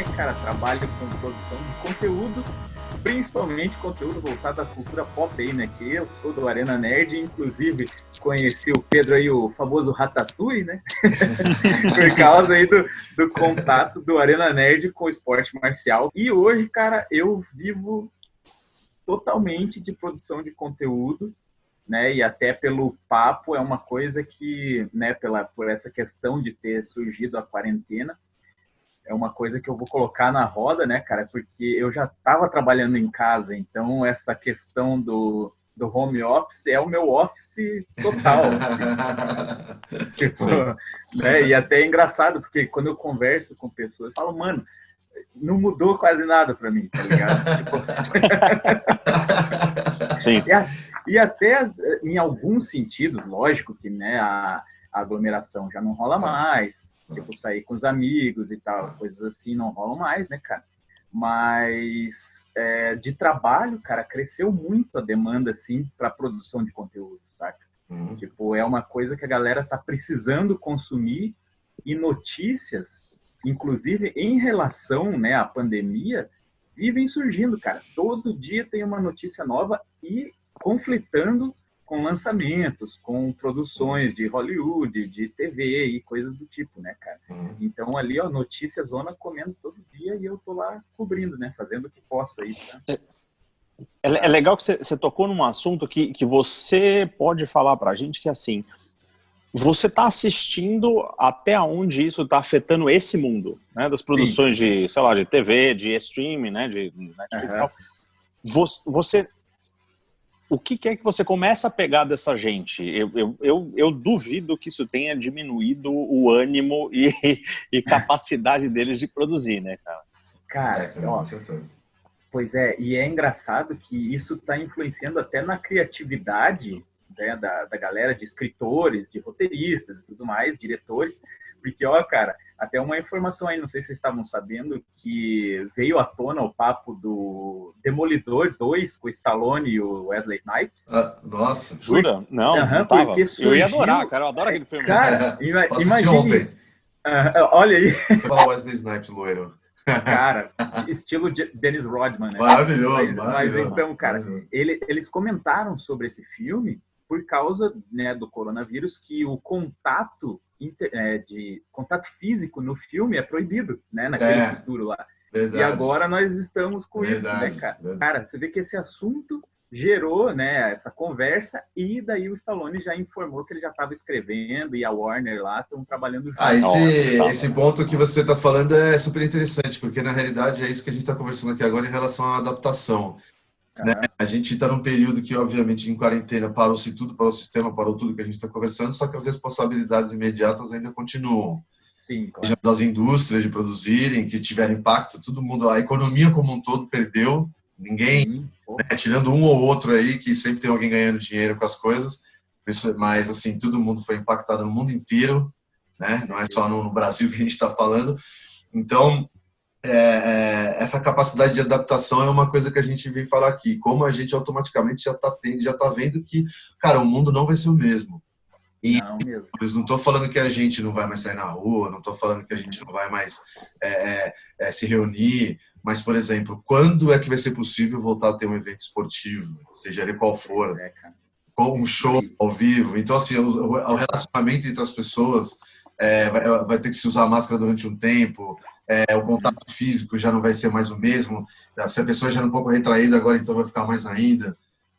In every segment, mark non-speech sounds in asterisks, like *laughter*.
né, cara, trabalho com produção de conteúdo, principalmente conteúdo voltado à cultura pop aí, né, que eu sou do Arena Nerd, inclusive conheci o Pedro aí, o famoso Ratatouille, né, *laughs* por causa aí do, do contato do Arena Nerd com o esporte marcial. E hoje, cara, eu vivo totalmente de produção de conteúdo, né? E até pelo papo é uma coisa que, né, pela por essa questão de ter surgido a quarentena, é uma coisa que eu vou colocar na roda, né, cara? Porque eu já estava trabalhando em casa, então essa questão do, do home office é o meu office total. Assim. *laughs* tipo, né? E até é engraçado, porque quando eu converso com pessoas, eu falo, mano, não mudou quase nada para mim, tá ligado? *laughs* tipo... *laughs* Sim. E, a, e, até em alguns sentidos, lógico que né, a, a, aglomeração já não rola mais, tipo sair com os amigos e tal, coisas assim não rolam mais, né, cara? Mas é, de trabalho, cara, cresceu muito a demanda assim para produção de conteúdo, saca? Uhum. Tipo, é uma coisa que a galera tá precisando consumir e notícias inclusive em relação né, à pandemia, vivem surgindo, cara. Todo dia tem uma notícia nova e conflitando com lançamentos, com produções de Hollywood, de TV e coisas do tipo, né, cara? Uhum. Então ali, ó, notícia zona comendo todo dia e eu tô lá cobrindo, né, fazendo o que posso aí, tá? É, é, é legal que você tocou num assunto que, que você pode falar pra gente que, assim, você está assistindo até onde isso está afetando esse mundo, né? Das produções Sim. de, sei lá, de TV, de streaming, né? De Netflix uhum. tal. Você, você, o que é que você começa a pegar dessa gente? Eu, eu, eu, eu duvido que isso tenha diminuído o ânimo e, *laughs* e capacidade deles de produzir, né, cara? Cara, ó, pois é, e é engraçado que isso está influenciando até na criatividade né, da, da galera de escritores, de roteiristas e tudo mais, diretores, porque, ó, cara, até uma informação aí, não sei se vocês estavam sabendo, que veio à tona o papo do Demolidor 2 com o Stallone e o Wesley Snipes. Ah, nossa. Jura? Não, uhum, não tava. Surgiu... Eu ia adorar, cara, eu adoro aquele filme. Cara, *laughs* imagina isso. Uh, olha aí. Qual Wesley Snipes loiro? *laughs* Cara, *laughs* estilo de Dennis Rodman, né? Maravilhoso, mas, maravilhoso. Mas então, cara, ele, eles comentaram sobre esse filme por causa né, do coronavírus que o contato é, de contato físico no filme é proibido, né, naquele é, futuro lá. Verdade. E agora nós estamos com verdade, isso, né, cara? Verdade. Cara, você vê que esse assunto gerou, né, essa conversa e daí o Stallone já informou que ele já estava escrevendo e a Warner lá estão trabalhando junto. Ah, esse, esse ponto que você está falando é super interessante, porque na realidade é isso que a gente está conversando aqui agora em relação à adaptação. Né? A gente está num período que, obviamente, em quarentena parou-se tudo, parou o sistema, parou tudo que a gente está conversando, só que as responsabilidades imediatas ainda continuam. Sim, claro. Das indústrias de produzirem, que tiveram impacto, todo mundo, a economia como um todo perdeu, ninguém, né, tirando um ou outro aí, que sempre tem alguém ganhando dinheiro com as coisas, mas assim, todo mundo foi impactado no mundo inteiro, né? não é só no Brasil que a gente está falando. Então, é, é, essa capacidade de adaptação é uma coisa que a gente vem falar aqui. Como a gente automaticamente já está já tá vendo que, cara, o mundo não vai ser o mesmo. E não, mesmo. não estou falando que a gente não vai mais sair na rua, não estou falando que a gente não vai mais é, é, é, se reunir, mas, por exemplo, quando é que vai ser possível voltar a ter um evento esportivo, seja ele qual for, é, um show ao vivo? Então, assim, o, o relacionamento entre as pessoas vai, vai ter que se usar máscara durante um tempo, é, o contato físico já não vai ser mais o mesmo. Se a pessoa já é um pouco retraída agora, então vai ficar mais ainda.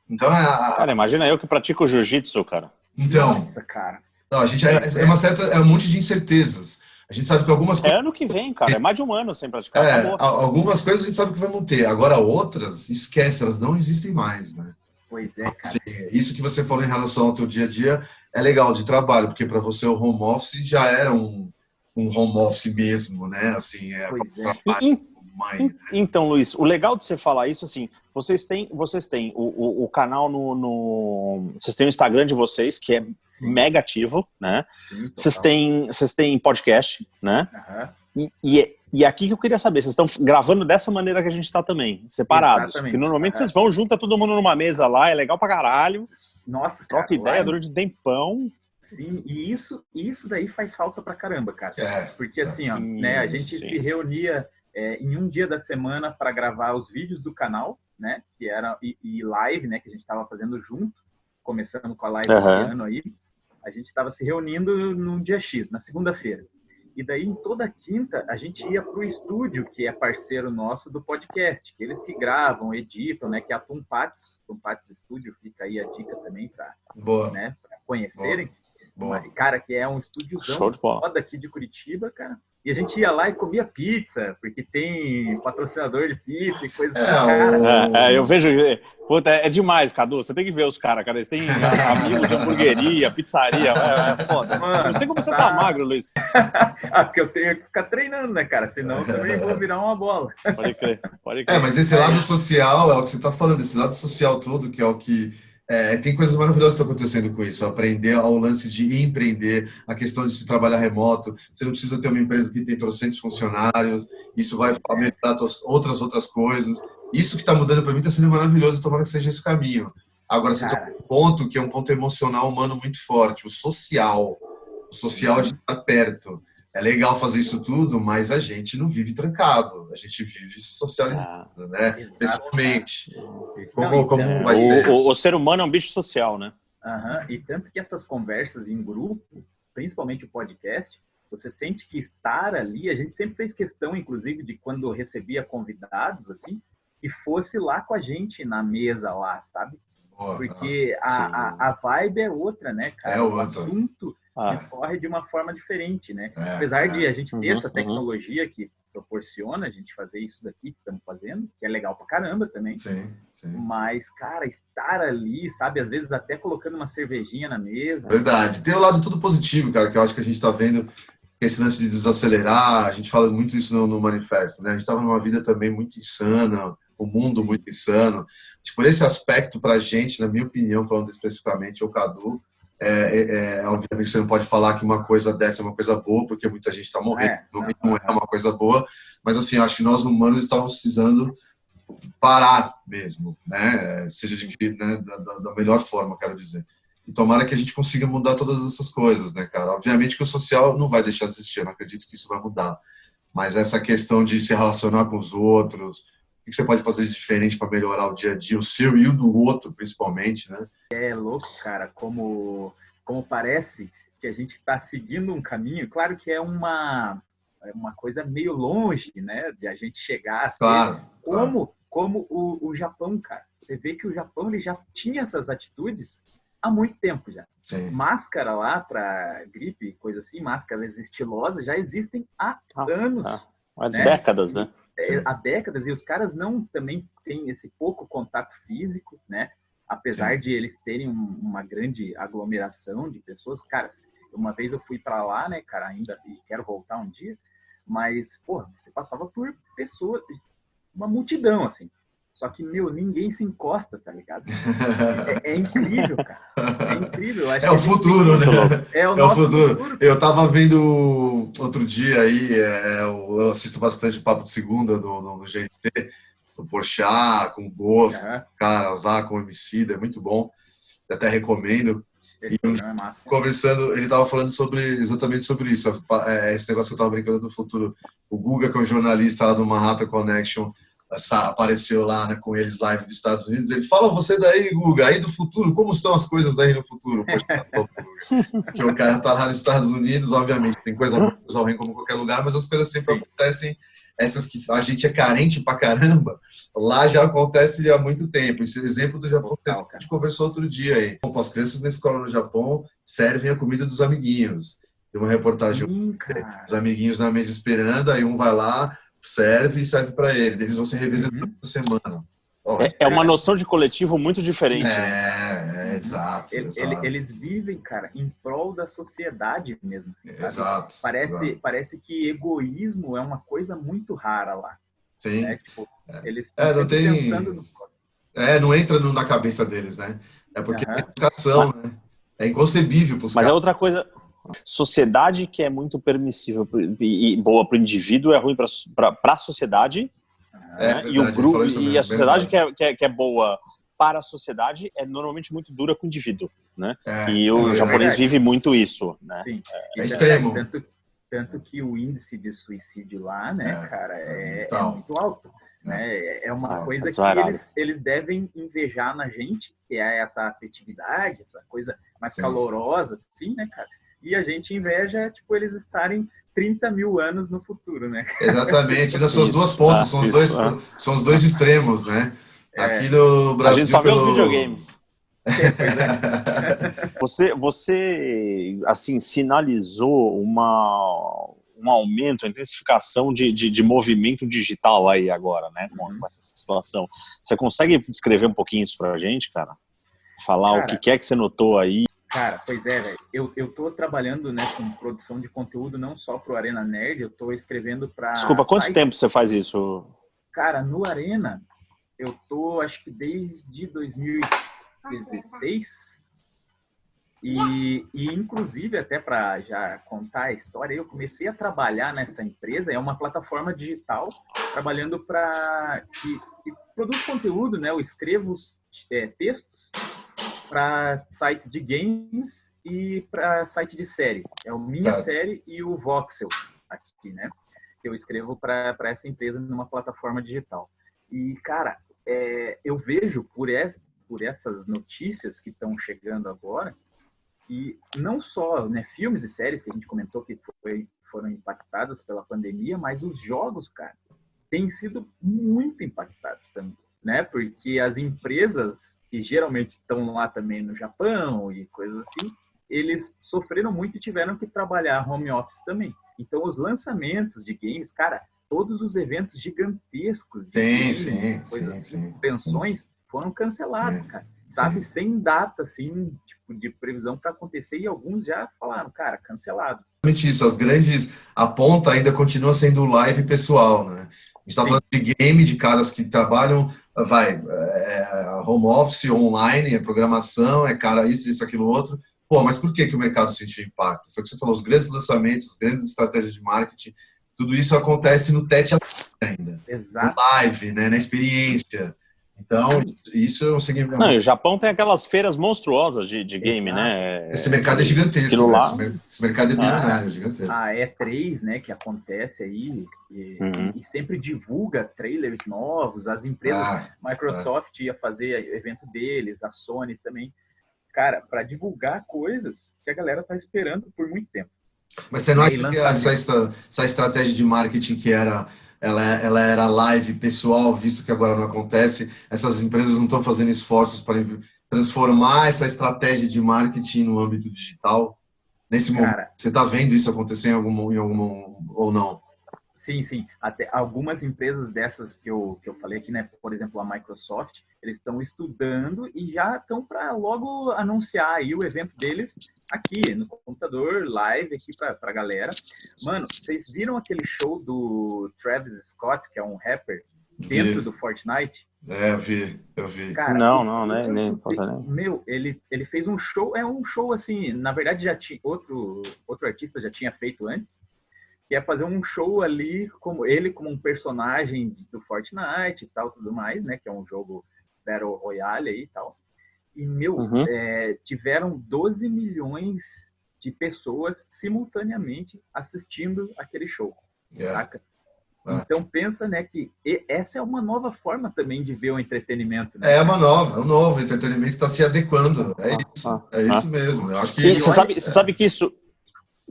Então, é a... Cara, imagina eu que pratico jiu-jitsu, cara. Então, Nossa, cara. Não, a gente é, é, uma certa, é um monte de incertezas. A gente sabe que algumas coisas. É ano que vem, cara. É mais de um ano sem praticar. É, algumas coisas a gente sabe que vai manter. Agora, outras, esquece, elas não existem mais, né? Pois é, cara. Assim, isso que você falou em relação ao teu dia a dia é legal de trabalho, porque para você o home office já era um, um home office mesmo, né? Assim, é, é. Mãe, né? Então, Luiz, o legal de você falar isso, assim, vocês têm, vocês têm o, o, o canal no, no, Vocês têm o Instagram de vocês, que é Sim. mega ativo, né? Sim, vocês, têm, vocês têm podcast, né? Uhum. E, e, e, aqui que eu queria saber, vocês estão gravando dessa maneira que a gente está também, separados. Exatamente. Porque normalmente uhum. vocês vão, junta todo mundo numa mesa lá, é legal pra caralho. Nossa, Troca ideia durante um tempão. Sim, e isso, isso daí faz falta pra caramba, cara. É, Porque assim, ó, né, a gente sim. se reunia é, em um dia da semana para gravar os vídeos do canal, né? Que era e, e live, né? Que a gente estava fazendo junto, começando com a live Aham. esse ano aí. A gente estava se reunindo num dia X, na segunda-feira. E daí, em toda quinta, a gente ia para o estúdio, que é parceiro nosso do podcast, que eles que gravam, editam, né? Que é a Tumpats, Tumpats Studio, fica aí a dica também para né, pra conhecerem. boa. Cara, que é um estúdiozão foda aqui de Curitiba, cara. E a gente ia lá e comia pizza, porque tem patrocinador de pizza e coisa É, assim, É, é, eu vejo. Puta, é demais, Cadu. Você tem que ver os caras, cara. Eles têm amigos de hamburgueria, pizzaria. É, é foda. Mano, Eu não sei como você tá- tá magro, Luiz. *laughs* Ah, porque eu tenho que ficar treinando, né, cara? Senão eu também vou virar uma bola. Pode crer, pode crer. É, mas esse lado social é o que você está falando, esse lado social todo, que é o que. É, tem coisas maravilhosas que estão acontecendo com isso. Aprender ao lance de empreender, a questão de se trabalhar remoto. Você não precisa ter uma empresa que tem trocentos funcionários. Isso vai melhorar outras outras coisas. Isso que está mudando para mim está sendo maravilhoso. Tomara que seja esse caminho. Agora, você Cara. tem um ponto que é um ponto emocional humano muito forte, o social. O social de estar perto. É legal fazer isso tudo, mas a gente não vive trancado. A gente vive socializado Ah, né? Exato. Pessoalmente. E como, Não, como então, vai ser? o, o- o ser humano é um bicho social, né? Aham, E tanto que essas conversas em grupo, principalmente o podcast, você sente que estar ali, a gente sempre fez questão, inclusive, de quando recebia convidados, assim, que fosse lá com a gente na mesa lá, sabe? Porque Sim. a, a, a vibe é outra, né, cara? É o outra. assunto Ah, discorre de uma forma diferente, né? É, Apesar é. de a gente ter Uhum, essa uhum. tecnologia que proporciona a gente fazer isso daqui que estamos fazendo, que é legal pra caramba também. Sim, sim. Mas, cara, estar ali, sabe? Às vezes até colocando uma cervejinha na mesa. Verdade. Tem o lado tudo positivo, cara, que eu acho que a gente está vendo esse lance de desacelerar, a gente fala muito isso no, no manifesto, né? A gente estava numa vida também muito insana, o mundo muito insano. Por esse aspecto, para a gente, na minha opinião, falando especificamente, o Cadu, é, é, é, obviamente você não pode falar que uma coisa dessa é uma coisa boa, porque muita gente está morrendo, É, não, não, é uma coisa boa, mas assim, acho que nós humanos estávamos precisando parar mesmo, né? Seja de que, né, da, da- da melhor forma, quero dizer. E tomara que a gente consiga mudar todas essas coisas, né, cara? Obviamente que o social não vai deixar de existir, eu não acredito que isso vai mudar. Mas essa questão de se relacionar com os outros, que você pode fazer de diferente para melhorar o dia a dia, o seu e o do outro, principalmente, né? É louco, cara, como, como parece que a gente está seguindo um caminho. Claro que é uma, é uma coisa meio longe, né? De a gente chegar a ser Claro. claro. como, como o, o Japão, cara. Você vê que o Japão ele já tinha essas atitudes há muito tempo já. Sim. Máscara lá para gripe, coisa assim, máscaras estilosas já existem há anos. ah. Há Né? décadas, né? Há décadas e os caras não também têm esse pouco contato físico, né? Apesar de eles terem um- uma grande aglomeração de pessoas, cara, uma vez eu fui para lá, né, cara, ainda e quero voltar um dia, mas porra, você passava por pessoas, uma multidão assim. Só que meu, ninguém se encosta, tá ligado? *laughs* É, é incrível, cara. É incrível. É que o gente futuro, né? É o É o futuro. futuro. Eu tava vendo outro dia aí, é, eu eu assisto bastante Papo de Segunda do, do, do GNT, do Porchat, com o Bosco, Aham, cara, lá com o Emicida, é muito bom. Eu até recomendo. Esse programa é massa. Conversando, ele tava falando sobre exatamente sobre isso, é, esse negócio que eu tava brincando do futuro. O Guga, que é um jornalista lá do Manhattan Connection, essa- apareceu lá né, com eles live dos Estados Unidos. Ele fala, você daí, Guga, aí do futuro, como estão as coisas aí no futuro? Tá. Porque o cara tá lá nos Estados Unidos, obviamente, tem coisa boa, ruim como qualquer lugar, mas as coisas sempre acontecem. Essas que a gente é carente pra caramba, lá já acontece há muito tempo. Esse exemplo do Japão que a gente conversou outro dia aí. As crianças na escola no Japão servem a comida dos amiguinhos. Tem uma reportagem Sim, cara. os amiguinhos na mesa esperando, aí um vai lá, serve e serve para ele. Eles vão se revezando Uhum. toda semana. Ó, É, é uma noção de coletivo muito diferente. né? É, é, exato, Ele- exato. ele- eles vivem, cara, em prol da sociedade mesmo. assim, sabe? Exato. Parece, exato. parece que egoísmo é uma coisa muito rara lá. Sim. Né? Tipo, eles É, estão não tem- pensando no É, não entra na cabeça deles, né? É porque Aham. é educação, né? É inconcebível Mas é caras. outra coisa. Sociedade que é muito permissível pro- e, boa para o indivíduo é ruim para a sociedade. É né? verdade, e o grupo e a sociedade que é, que, é, que é boa para a sociedade é normalmente muito dura com o indivíduo, né? É, e o é japonês vive muito isso, né? Sim. É extremo. Tanto, tanto que o índice de suicídio lá, né, É, cara, é, é brutal. muito alto. Né? É uma É, coisa é que eles, eles devem invejar na gente, que é essa afetividade, essa coisa mais Sim. calorosa, assim, né, cara? E a gente inveja, tipo, eles estarem 30 mil anos no futuro, né? *laughs* Exatamente, ainda são as Isso, duas pontas, ah, são, os isso, dois, ah. são os dois extremos, né? É. Aqui no A Brasil. gente só vê os videogames. Pois é. *laughs* Você, você assim, sinalizou uma, um aumento, uma intensificação de, de, de movimento digital aí agora, né? Com, Uhum. com essa situação. Você consegue descrever um pouquinho isso pra gente, cara? Falar o Cara, que que é que você notou aí? Cara, pois é, velho. Eu, eu tô trabalhando, né, com produção de conteúdo não só pro Arena Nerd, eu tô escrevendo pra... Desculpa, quanto site- tempo você faz isso? Cara, no Arena, eu tô, acho que desde 2016. E, e inclusive, até para já contar a história, eu comecei a trabalhar nessa empresa, é uma plataforma digital, trabalhando para que, que produz conteúdo, né? Eu escrevo é, textos para sites de games e para site de série. É o Minha Certo. Série e o Voxel aqui, né? Que eu escrevo para essa empresa numa plataforma digital. E, cara, é, eu vejo por, por essas notícias que estão chegando agora, e não só né, filmes e séries que a gente comentou que foi, foram impactados pela pandemia, mas os jogos, cara, têm sido muito impactados também, né? Porque as empresas que geralmente estão lá também no Japão e coisas assim, eles sofreram muito e tiveram que trabalhar home office também. Então, os lançamentos de games, cara, todos os eventos gigantescos de Sim, games, sim, coisas sim, assim, sim. pensões foram cancelados, É. cara. Sabe, sem data, assim, tipo, de previsão para acontecer e alguns já falaram, cara, cancelado. Exatamente isso. As grandes. A ponta ainda continua sendo live pessoal, né? A gente está Sim. falando de game, de caras que trabalham, vai, é, home office, online, é programação, é cara isso, isso, aquilo, outro. Pô, mas por que, que o mercado sentiu impacto? Foi o que você falou, os grandes lançamentos, as grandes estratégias de marketing, tudo isso acontece no tete ainda, no Exato. live, né, na experiência. Então, isso é um segmento. Não, o Japão tem aquelas feiras monstruosas de, de game, Exato. né? Esse mercado é gigantesco. Né? Esse, mer- esse mercado é bilionário, é gigantesco. A E3, né, que acontece aí e, Uhum. e sempre divulga trailers novos, as empresas, Ah, Microsoft ia fazer evento deles, a Sony também. Cara, para divulgar coisas que a galera tá esperando por muito tempo. Mas você não acha que essa, essa estratégia de marketing que era ela, ela era live pessoal, visto que agora não acontece, essas empresas não estão fazendo esforços para transformar essa estratégia de marketing no âmbito digital? Nesse momento, Cara, você está vendo isso acontecer em algum, em algum ou não? Sim, sim. Até algumas empresas dessas que eu, que eu falei aqui, né? Por exemplo, a Microsoft, eles estão estudando e já estão para logo anunciar aí o evento deles aqui no computador, live aqui para a galera. Mano, vocês viram aquele show do Travis Scott, que é um rapper, dentro Vi. do Fortnite? É, eu vi, eu vi. Cara, Não, não, né, nem- nem- Meu, ele, ele fez um show, é um show assim, na verdade já tinha outro outro artista já tinha feito antes, que é fazer um show ali como ele como um personagem do Fortnite e tal, tudo mais, né, que é um jogo Battle Royale aí e tal. E meu, Uhum. é, tiveram 12 milhões de pessoas simultaneamente assistindo aquele show, É. saca? Ah. Então pensa, né, que essa é uma nova forma também de ver o entretenimento, né? É uma nova, é um novo o entretenimento está se adequando. É Ah, isso, ah, é isso mesmo. Eu acho que E você sabe, você sabe que isso,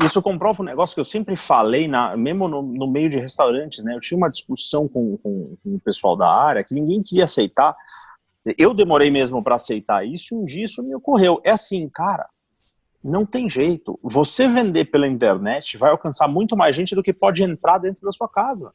isso comprova um negócio que eu sempre falei, na, mesmo no, no meio de restaurantes, né? Eu tinha uma discussão com, com, com o pessoal da área que ninguém queria aceitar. Eu demorei mesmo para aceitar isso e um dia isso me ocorreu. É assim, cara, não tem jeito. Você vender pela internet vai alcançar muito mais gente do que pode entrar dentro da sua casa.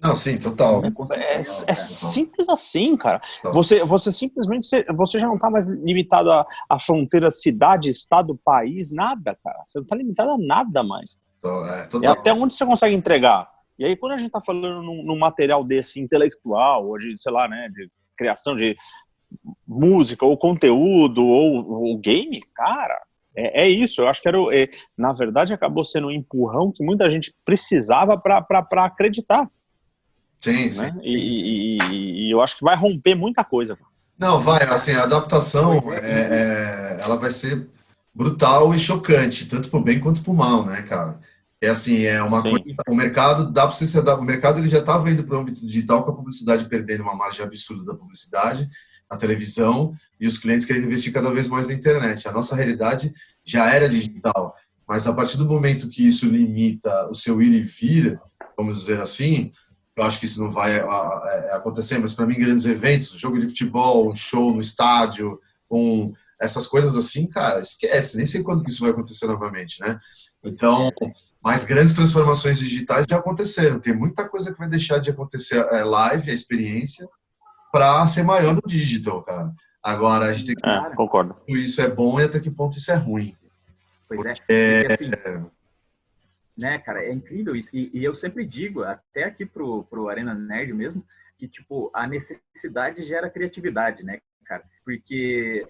Não, sim, total. É, é cara. simples assim, cara. Você, você simplesmente você- já não está mais limitado à, à fronteira cidade, estado, país, nada, cara. Você não está limitado a nada mais. Então, é, É total. até onde você consegue entregar. E aí, quando a gente está falando num, num material desse intelectual, ou de, sei lá, né, de criação de música, ou conteúdo, ou, ou game, cara, é, é isso. Eu acho que era, é, na verdade, acabou sendo um empurrão que muita gente precisava para acreditar Sim, sim. né? E, e- e- e eu acho que vai romper muita coisa. Não, vai, assim, a adaptação, é, é, ela vai ser brutal e chocante, tanto pro bem quanto pro mal, né, cara? É assim, é uma Sim. coisa, o mercado dá para você se adaptar, o mercado ele já estava indo para o âmbito digital com a publicidade perdendo uma margem absurda da publicidade, na televisão e os clientes querendo investir cada vez mais na internet. A nossa realidade já era digital, mas a partir do momento que isso limita o seu ir e vir, vamos dizer assim, eu acho que isso não vai é, acontecer, mas para mim grandes eventos, jogo de futebol, um show no estádio, um essas coisas assim, cara, esquece, nem sei quando que isso vai acontecer novamente, né? Então, mais grandes transformações digitais já aconteceram. Tem muita coisa que vai deixar de acontecer é, live, a experiência, para ser maior no digital, cara. Agora, a gente tem que é, concordo. isso é bom e até que ponto isso é ruim. Pois é. Porque, assim, né, cara, é incrível isso. E, e, eu sempre digo, até aqui pro, pro Arena Nerd mesmo, que, tipo, a necessidade gera criatividade, né, cara? Porque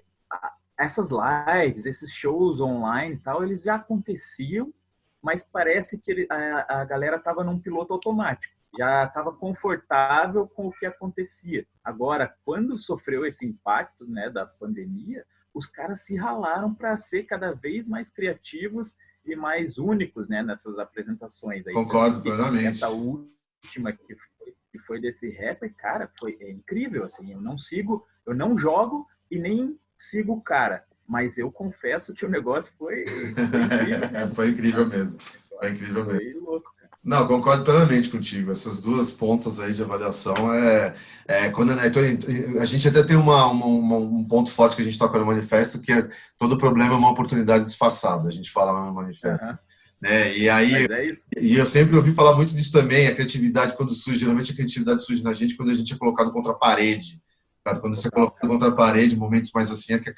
essas lives, esses shows online e tal, eles já aconteciam, mas parece que ele, a, a galera estava num piloto automático, já estava confortável com o que acontecia. Agora, quando sofreu esse impacto né, da pandemia, os caras se ralaram para ser cada vez mais criativos e mais únicos né, nessas apresentações. Aí, Concordo plenamente. Essa última que foi, que foi desse rapper, cara, foi é incrível. Assim, eu não sigo, eu não jogo e nem sigo o cara. Mas eu confesso que o negócio foi, *laughs* foi incrível. Né? foi incrível mesmo. Foi incrível mesmo. Foi louco. Não, concordo plenamente contigo. Essas duas pontas aí de avaliação é, é quando né, a gente até tem uma, uma, um ponto forte que a gente toca no manifesto que é todo problema é uma oportunidade disfarçada. A gente fala no manifesto. Uhum. Né? E aí, é e eu sempre ouvi falar muito disso também. A criatividade quando surge, geralmente a criatividade surge na gente quando a gente é colocado contra a parede. Quando você coloca contra a parede, momentos mais assim, é que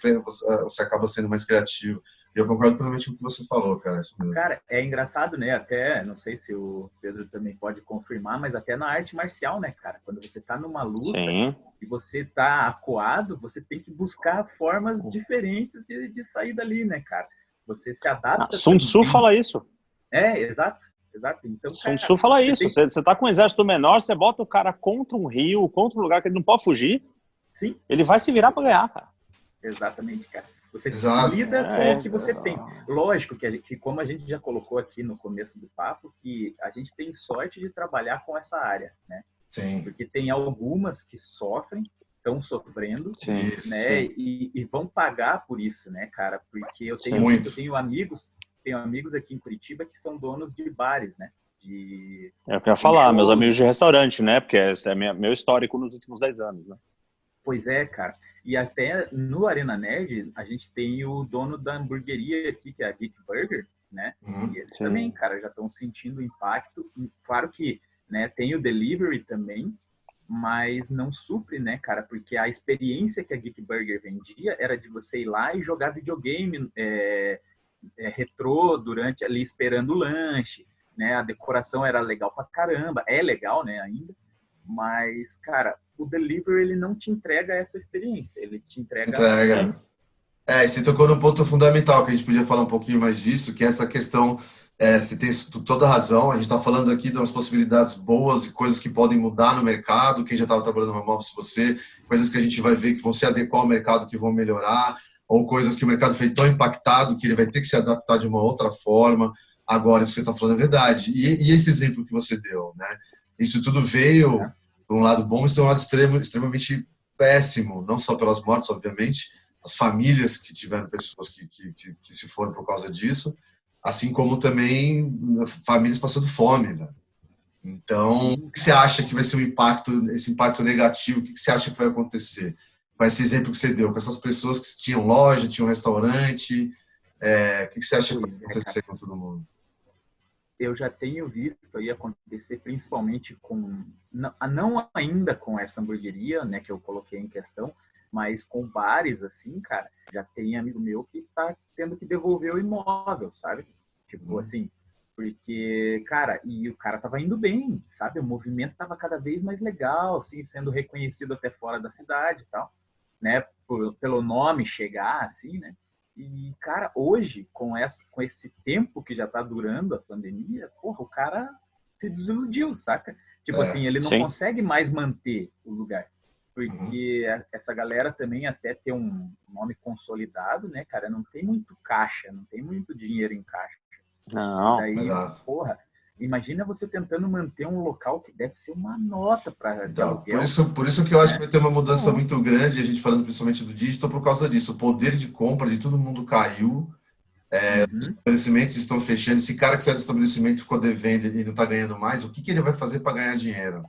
você acaba sendo mais criativo. E eu concordo totalmente com o que você falou, cara. Cara, é engraçado, né? Até, não sei se o Pedro também pode confirmar, mas até na arte marcial, né, cara? Quando você tá numa luta Sim. e você tá acuado, você tem que buscar formas diferentes de, de sair dali, né, cara? Você se adapta. Ah, Sun Tzu fala isso. É, exato. Exato. Então, Sun Tzu fala você isso. Tem... Você, você tá com um exército menor, você bota o cara contra um rio, contra um lugar que ele não pode fugir. Sim. Ele vai se virar para ganhar, cara. Exatamente, cara. Você Exato. lida com é, o que você tem. Lógico que, gente, que, como a gente já colocou aqui no começo do papo, que a gente tem sorte de trabalhar com essa área, né? Sim. Porque tem algumas que sofrem, estão sofrendo, sim, né? Sim. E, e, vão pagar por isso, né, cara? Porque eu tenho, eu tenho amigos, tenho amigos aqui em Curitiba que são donos de bares, né? De, é eu queria falar, meus amigos de restaurante, né? Porque esse é meu histórico nos últimos 10 anos, né? Pois é, cara. E até no Arena Nerd, a gente tem o dono da hamburgueria aqui, que é a Geek Burger, né? Uhum, e eles sim. também, cara, já estão sentindo o impacto. Claro que né, tem o delivery também, mas não supre, né, cara? Porque a experiência que a Geek Burger vendia era de você ir lá e jogar videogame é, é, retrô durante ali esperando o lanche, né? A decoração era legal pra caramba, é legal, né, ainda. Mas, cara, o delivery ele não te entrega essa experiência, ele te entrega. Entrega. É, você tocou num ponto fundamental que a gente podia falar um pouquinho mais disso, que é essa questão. É, você tem toda a razão. A gente está falando aqui de umas possibilidades boas e coisas que podem mudar no mercado. Quem já estava trabalhando no home office, você, coisas que a gente vai ver que vão se adequar ao mercado, que vão melhorar, ou coisas que o mercado foi tão impactado que ele vai ter que se adaptar de uma outra forma. Agora, isso que você está falando é verdade. E, e, esse exemplo que você deu, né? Isso tudo veio é por um lado bom, mas tem um lado extremo, extremamente péssimo, não só pelas mortes, obviamente, as famílias que tiveram pessoas que, que, que, que se foram por causa disso, assim como também famílias passando fome, né? Então, o que você acha que vai ser o um impacto, esse impacto negativo? O que você acha que vai acontecer? Com esse exemplo que você deu, com essas pessoas que tinham loja, tinham restaurante, é, o que você acha que vai acontecer com todo mundo? Eu já tenho visto aí acontecer principalmente com não ainda com essa hamburgueria, né, que eu coloquei em questão, mas com bares assim, cara, já tem amigo meu que tá tendo que devolver o imóvel, sabe? Tipo hum. assim, porque, cara, e o cara tava indo bem, sabe? O movimento tava cada vez mais legal, assim, sendo reconhecido até fora da cidade e tal, né? Por, pelo nome chegar, assim, né? E, cara, hoje, com, essa, com esse tempo que já tá durando a pandemia, porra, o cara se desiludiu, saca? Tipo é, assim, ele não sim. consegue mais manter o lugar. porque uhum. essa galera também até ter um nome consolidado, né, cara, não tem muito caixa, não tem muito dinheiro em caixa. Não. Daí, porra, imagina você tentando manter um local que deve ser uma nota para então, por isso por isso que eu acho que vai ter uma mudança muito grande a gente falando principalmente do digital por causa disso o poder de compra de todo mundo caiu é, uhum. Os estabelecimentos estão fechando. Esse cara que saiu do estabelecimento ficou devendo e não está ganhando mais, o que, que ele vai fazer para ganhar dinheiro?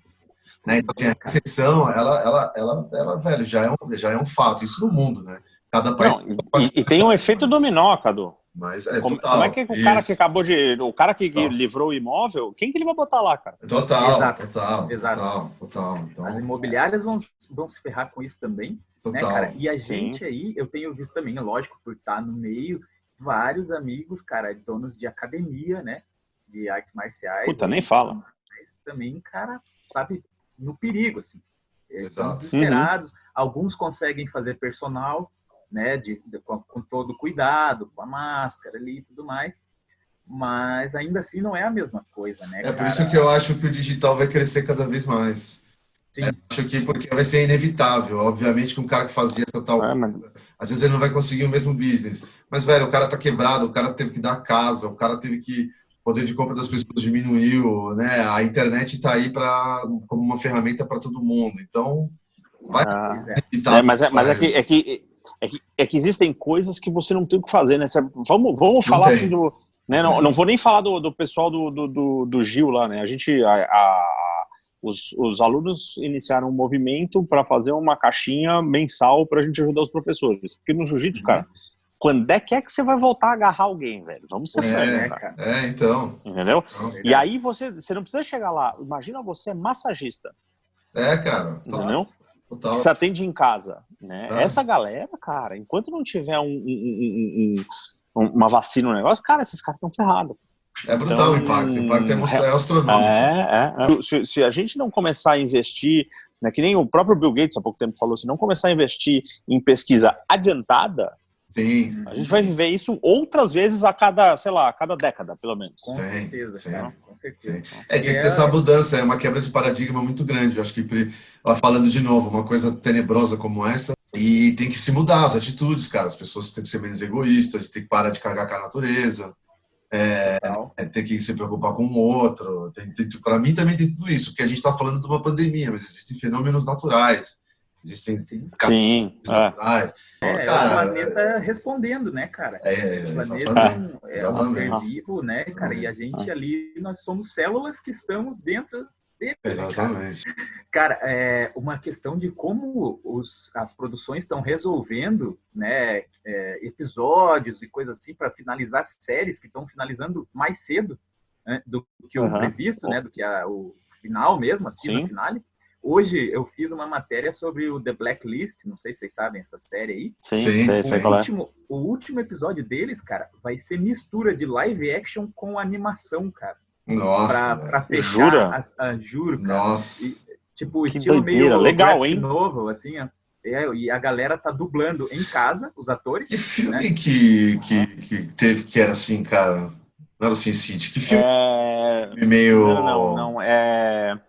Né? Então, assim, a recessão, ela, ela, ela, ela, velho, já é, um, já é um fato. Isso no mundo, né? Cada país. Não, e, e, tem um efeito dominó, Cadu. Mas é como, total, como é que o isso. cara que acabou de. O cara que total. livrou o imóvel, quem que ele vai botar lá, cara? Total, Exato. total, Exato. total, total. Então, As imobiliárias vão, vão se ferrar com isso também. Né, total. Né, cara? E a gente Sim. aí, eu tenho visto também, lógico, por estar no meio, vários amigos, cara, donos de academia, né? De artes marciais. Puta, nem fala. Mas também, cara, sabe, no perigo, assim. Eles estão desesperados. Uhum. Alguns conseguem fazer personal, né? De, de com, com, todo cuidado, com a máscara ali e tudo mais. Mas ainda assim não é a mesma coisa, né? É por isso que eu acho que o digital vai crescer cada vez mais. Sim. É, acho que porque vai ser inevitável. Obviamente que um cara que fazia essa tal é, mas... às vezes ele não vai conseguir o mesmo business. Mas, velho, o cara tá quebrado, o cara teve que dar casa, o cara teve que. O poder de compra das pessoas diminuiu, né? A internet está aí para como uma ferramenta para todo mundo. Então, vai. Ah, é, mas é, mas é que, é, que, é, que, é que existem coisas que você não tem o que fazer, né? Vamos, vamos falar assim do. Né? Não, não vou nem falar do, do pessoal do, do, do, Gil lá, né? A gente. A, a, os, os alunos iniciaram um movimento para fazer uma caixinha mensal para a gente ajudar os professores. Porque no jiu-jitsu, uhum. cara, quando é que é que você vai voltar a agarrar alguém, velho? Vamos ser é, né, cara? É, então. Entendeu? Então, e aí você, você não precisa chegar lá. Imagina você massagista. É, cara. Entendeu? Total. Que você atende em casa. Né? É. Essa galera, cara, enquanto não tiver um, um, um, uma vacina no negócio, cara, esses caras estão ferrados. É brutal então, o impacto. O impacto é, é astronômico. É, é, é. Se, se, a gente não começar a investir, né, que nem o próprio Bill Gates há pouco tempo falou, se não começar a investir em pesquisa adiantada, Sim. A gente vai viver isso outras vezes a cada, sei lá, a cada década, pelo menos. Com sim, certeza, sim. Certeza. É, tem que ter essa mudança, é uma quebra de paradigma muito grande. Eu acho que, ela falando de novo, uma coisa tenebrosa como essa, e tem que se mudar as atitudes, cara. As pessoas têm que ser menos egoístas, tem que parar de cagar com a natureza. É, é, ter que se preocupar com o outro. Para mim também tem tudo isso, porque a gente está falando de uma pandemia, mas existem fenômenos naturais. Existem Sim, naturais. É, cara, o planeta respondendo, né, cara? É, o planeta é um ser vivo, né, cara? E a gente ali, nós somos células que estamos dentro dele. Exatamente. Cara, é uma questão de como os, as produções estão resolvendo, né, é, episódios e coisas assim para finalizar séries que estão finalizando mais cedo né, do que o uhum. previsto, né, do que a, o final mesmo, a season finale. Hoje eu fiz uma matéria sobre o The Blacklist, não sei se vocês sabem essa série aí. Sim, sim, sei, sei o, último, é. o último episódio deles, cara, vai ser mistura de live action com animação, cara. Nossa. Pra, pra fechar, Jura? A, a, juro, cara. Nossa. E, tipo, que estilo doideira. meio legal, hein? novo, assim, ó. É, e a galera tá dublando em casa, os atores. Que filme né? que, que, que teve que era assim, cara? Não era o Sin City. Que filme? É... Meio. Não, não, não. É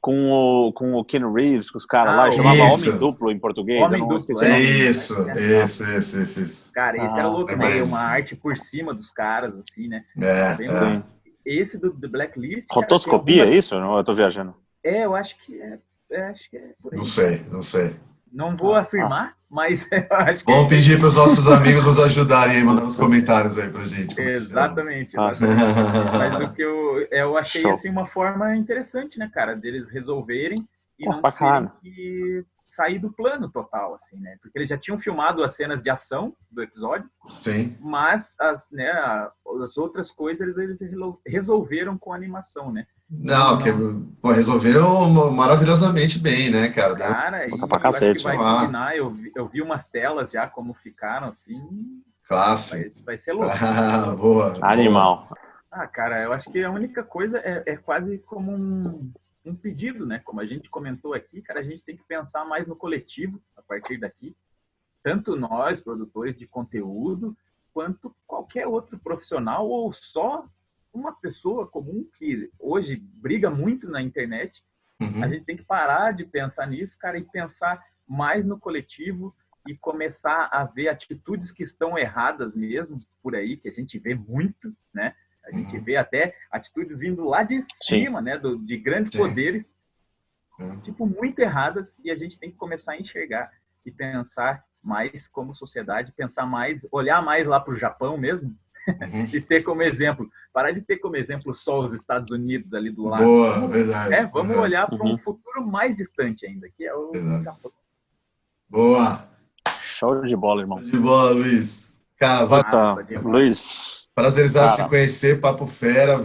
com o, com o Ken Reeves, com os caras ah, lá, chamava isso. Homem Duplo em português. Homem Duplo, é isso, isso, isso, isso, isso. Cara, esse ah, era louco, né? Uma arte por cima dos caras, assim, né? É, é. Esse do The Blacklist... Rotoscopia, algumas... é isso? Não, eu tô viajando. É, eu acho que é, é acho que é por aí. Não sei, não sei. Não vou ah, afirmar, ah. Mas *laughs* eu acho que. Vamos é pedir para os nossos *laughs* amigos nos ajudarem aí, mandar nos comentários aí para gente. Exatamente. Ah. exatamente. mas o que eu, eu achei Show. assim uma forma interessante, né, cara, deles resolverem e Pô, não terem que sair do plano total, assim, né? Porque eles já tinham filmado as cenas de ação do episódio. Sim. Mas as, né, as outras coisas eles resolveram com a animação, né? Não, que pô, resolveram maravilhosamente bem, né, cara? Cara, e pra cacete. vai combinar, eu, vi, eu vi umas telas já como ficaram, assim. Clássico. Vai, vai ser louco. *laughs* Ah, boa. Animal. Boa. Ah, cara, eu acho que a única coisa é, é quase como um, um pedido, né? Como a gente comentou aqui, cara, a gente tem que pensar mais no coletivo a partir daqui. Tanto nós, produtores de conteúdo, quanto qualquer outro profissional ou só uma pessoa comum que hoje briga muito na internet Uhum. A gente tem que parar de pensar nisso, cara, e pensar mais no coletivo e começar a ver atitudes que estão erradas mesmo por aí, que a gente vê muito, né? A gente uhum. vê até atitudes vindo lá de cima, Sim. né? Do, de grandes Sim. poderes, uhum. tipo, muito erradas, e a gente tem que começar a enxergar e pensar mais como sociedade, pensar mais, olhar mais lá para o Japão mesmo, uhum. e ter como exemplo, parar de ter como exemplo só os Estados Unidos ali do lado. Boa, vamos, verdade. É, vamos verdade. olhar para um uhum. futuro mais distante ainda, que é o verdade. Japão. Boa. Show de bola, irmão. Show de bola, Luiz. Cara, vai... Luiz. Prazerzaço de conhecer, papo fera.